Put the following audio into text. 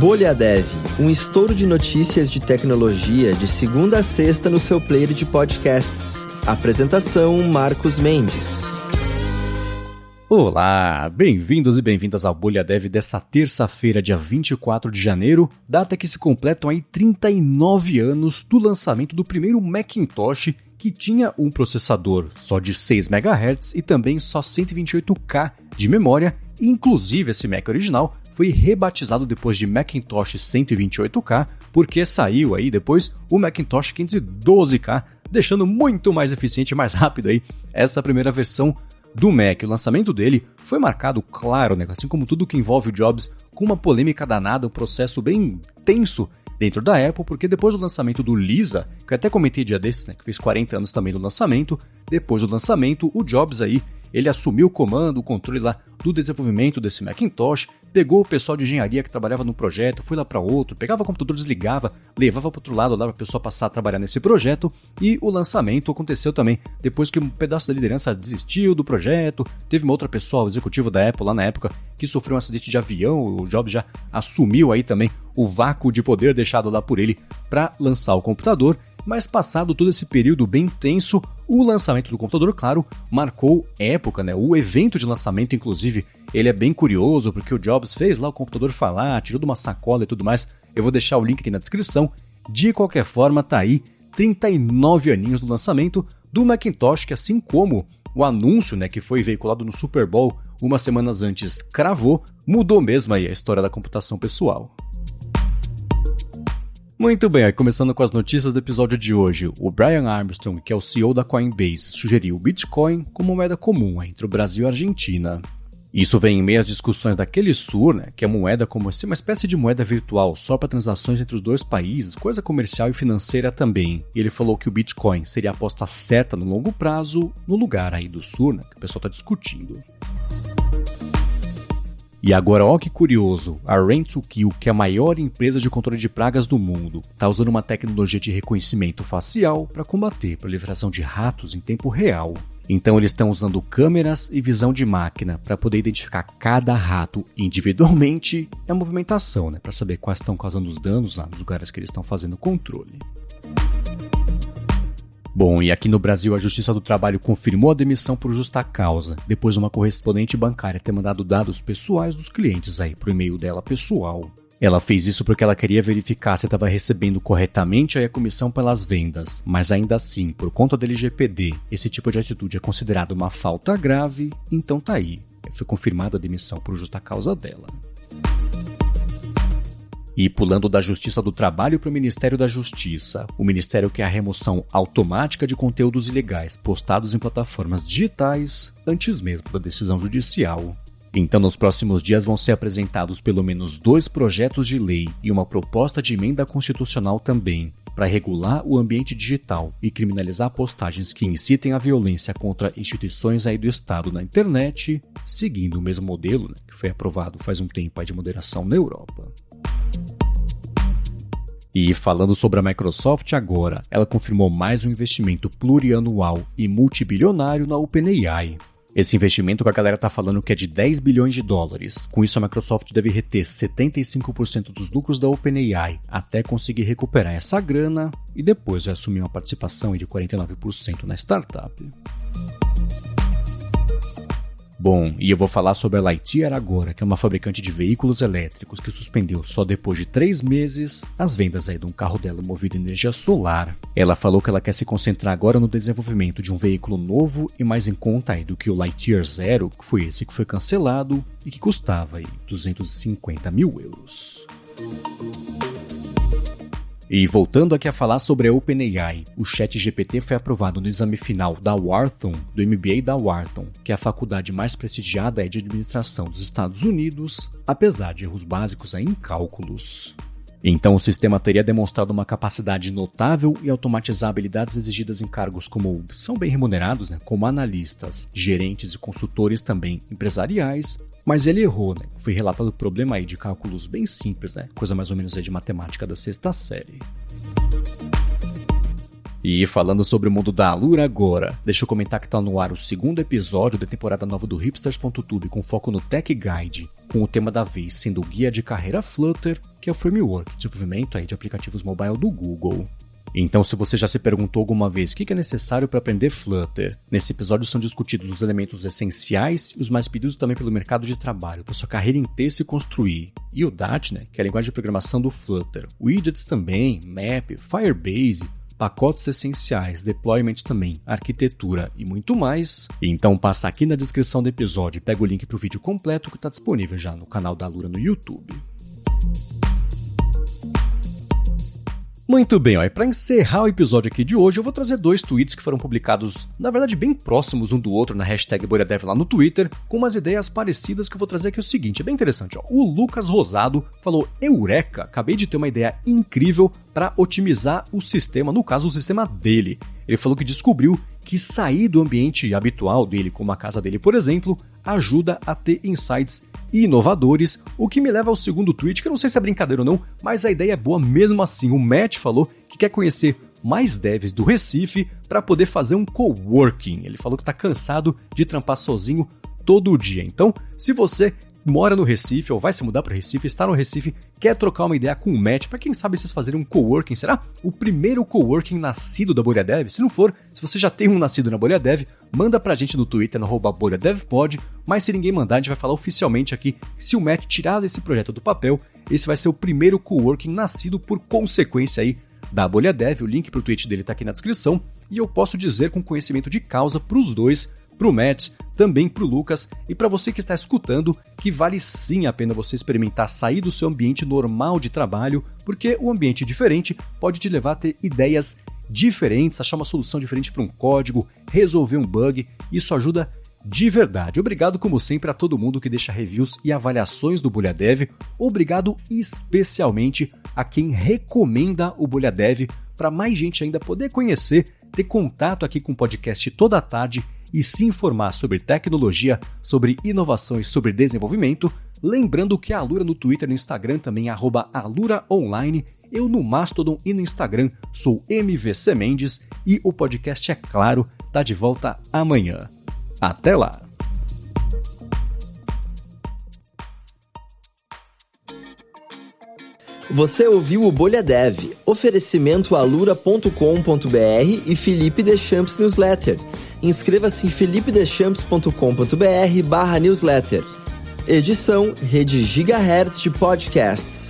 Bolha Dev, um estouro de notícias de tecnologia de segunda a sexta no seu player de podcasts. Apresentação Marcos Mendes. Olá, bem-vindos e bem-vindas ao Bolha Dev desta terça-feira, dia 24 de janeiro, data que se completam aí 39 anos do lançamento do primeiro Macintosh que tinha um processador só de 6 MHz e também só 128K de memória, inclusive esse Mac original foi rebatizado depois de Macintosh 128K, porque saiu aí depois o Macintosh 512K, deixando muito mais eficiente e mais rápido aí essa primeira versão do Mac. O lançamento dele foi marcado, claro, né, assim como tudo que envolve o Jobs, com uma polêmica danada, um processo bem tenso dentro da Apple, porque depois do lançamento do Lisa, que até comentei dia desses, né, que fez 40 anos também do lançamento, depois do lançamento, o Jobs aí ele assumiu o comando, o controle lá do desenvolvimento desse Macintosh, pegou o pessoal de engenharia que trabalhava no projeto, foi lá para outro, pegava o computador, desligava, levava para outro lado lá para a pessoa passar a trabalhar nesse projeto, e o lançamento aconteceu também. Depois que um pedaço da liderança desistiu do projeto, teve uma outra pessoa, o executivo da Apple lá na época, que sofreu um acidente de avião, o Jobs já assumiu aí também o vácuo de poder deixado lá por ele para lançar o computador, mas passado todo esse período bem tenso, o lançamento do computador, claro, marcou época, né? O evento de lançamento, inclusive, ele é bem curioso, porque o Jobs fez lá o computador falar, tirou de uma sacola e tudo mais. Eu vou deixar o link aqui na descrição. De qualquer forma, tá aí 39 aninhos do lançamento do Macintosh, que assim como o anúncio, né, que foi veiculado no Super Bowl umas semanas antes, cravou, mudou mesmo aí a história da computação pessoal. Muito bem, começando com as notícias do episódio de hoje. O Brian Armstrong, que é o CEO da Coinbase, sugeriu o Bitcoin como moeda comum entre o Brasil e a Argentina. Isso vem em meio às discussões daquele Sur, né, que é moeda como se uma espécie de moeda virtual só para transações entre os dois países, coisa comercial e financeira também. E ele falou que o Bitcoin seria a aposta certa no longo prazo, no lugar aí do Sur, né, que o pessoal está discutindo. E agora, ó que curioso, a Rent2Kill, que é a maior empresa de controle de pragas do mundo, está usando uma tecnologia de reconhecimento facial para combater a proliferação de ratos em tempo real. Então eles estão usando câmeras e visão de máquina para poder identificar cada rato individualmente e a movimentação, né, para saber quais estão causando os danos lá nos lugares que eles estão fazendo controle. Bom, e aqui no Brasil a Justiça do Trabalho confirmou a demissão por justa causa, depois de uma correspondente bancária ter mandado dados pessoais dos clientes aí pro e-mail dela pessoal. Ela fez isso porque ela queria verificar se estava recebendo corretamente a comissão pelas vendas, mas ainda assim, por conta do LGPD, esse tipo de atitude é considerado uma falta grave, então tá aí. Foi confirmada a demissão por justa causa dela. E pulando da Justiça do Trabalho para o Ministério da Justiça, o ministério quer a remoção automática de conteúdos ilegais postados em plataformas digitais antes mesmo da decisão judicial. Então, nos próximos dias vão ser apresentados pelo menos dois projetos de lei e uma proposta de emenda constitucional também, para regular o ambiente digital e criminalizar postagens que incitem a violência contra instituições aí do Estado na internet, seguindo o mesmo modelo né, que foi aprovado faz um tempo de moderação na Europa. E falando sobre a Microsoft agora, ela confirmou mais um investimento plurianual e multibilionário na OpenAI. Esse investimento que a galera tá falando que é de 10 bilhões de dólares. Com isso, a Microsoft deve reter 75% dos lucros da OpenAI até conseguir recuperar essa grana e depois assumir uma participação de 49% na startup. Bom, e eu vou falar sobre a Lightyear agora, que é uma fabricante de veículos elétricos que suspendeu só depois de três meses as vendas aí de um carro dela movido a energia solar. Ela falou que ela quer se concentrar agora no desenvolvimento de um veículo novo e mais em conta aí do que o Lightyear Zero, que foi esse que foi cancelado e que custava aí 250 mil euros. E voltando aqui a falar sobre a OpenAI, o ChatGPT foi aprovado no exame final da Wharton, do MBA da Wharton, que é a faculdade mais prestigiada de administração dos Estados Unidos, apesar de erros básicos em cálculos. Então, o sistema teria demonstrado uma capacidade notável e automatizar habilidades exigidas em cargos como são bem remunerados, né, como analistas, gerentes e consultores também empresariais, mas ele errou, né? Foi relatado problema aí de cálculos bem simples, né? Coisa mais ou menos aí de matemática da sexta série. E falando sobre o mundo da Alura agora, deixa eu comentar que tá no ar o segundo episódio da temporada nova do Hipsters.tube com foco no Tech Guide, com o tema da vez sendo o guia de carreira Flutter, que é o framework de desenvolvimento aí de aplicativos mobile do Google. Então, se você já se perguntou alguma vez o que é necessário para aprender Flutter, nesse episódio são discutidos os elementos essenciais e os mais pedidos também pelo mercado de trabalho, para sua carreira inteira se construir. E o Dart, né, que é a linguagem de programação do Flutter. Widgets também, Map, Firebase, pacotes essenciais, deployment também, arquitetura e muito mais. Então passa aqui na descrição do episódio e pega o link para o vídeo completo que está disponível já no canal da Lura no YouTube. Muito bem, para encerrar o episódio aqui de hoje, eu vou trazer dois tweets que foram publicados, na verdade, bem próximos um do outro na hashtag BolhaDev lá no Twitter, com umas ideias parecidas que eu vou trazer aqui o seguinte, é bem interessante, ó. O Lucas Rosado falou: Eureka, acabei de ter uma ideia incrível para otimizar o sistema, no caso, o sistema dele. Ele falou que descobriu que sair do ambiente habitual dele, como a casa dele, por exemplo, ajuda a ter insights inovadores, o que me leva ao segundo tweet, que eu não sei se é brincadeira ou não, mas a ideia é boa mesmo assim. O Matt falou que quer conhecer mais devs do Recife para poder fazer um coworking. Ele falou que está cansado de trampar sozinho todo dia. Então, se você mora no Recife ou vai se mudar para Recife, está no Recife, quer trocar uma ideia com o Matt, para quem sabe vocês fazerem um coworking, será o primeiro coworking nascido da Bolha Dev? Se não for, se você já tem um nascido na Bolha Dev, manda pra gente no Twitter, no BolhaDevPod, mas se ninguém mandar, a gente vai falar oficialmente aqui, se o Matt tirar esse projeto do papel, esse vai ser o primeiro coworking nascido por consequência aí da Bolha Dev, o link para o tweet dele está aqui na descrição, e eu posso dizer com conhecimento de causa para os dois para o Matt, também para o Lucas e para você que está escutando, que vale sim a pena você experimentar sair do seu ambiente normal de trabalho, porque o ambiente diferente pode te levar a ter ideias diferentes, achar uma solução diferente para um código, resolver um bug. Isso ajuda de verdade. Obrigado, como sempre, a todo mundo que deixa reviews e avaliações do Bolha Dev. Obrigado especialmente a quem recomenda o Bolha Dev para mais gente ainda poder conhecer, ter contato aqui com o podcast toda a tarde e se informar sobre tecnologia, sobre inovação e sobre desenvolvimento, lembrando que a Alura no Twitter e no Instagram também é @aluraonline, eu no Mastodon e no Instagram sou MVC Mendes e o podcast é claro, tá de volta amanhã. Até lá. Você ouviu o Bolha Dev, oferecimento alura.com.br e Felipe Deschamps Newsletter inscreva-se em felipedeschamps.com.br barra newsletter. Edição Rede Gigahertz de Podcasts.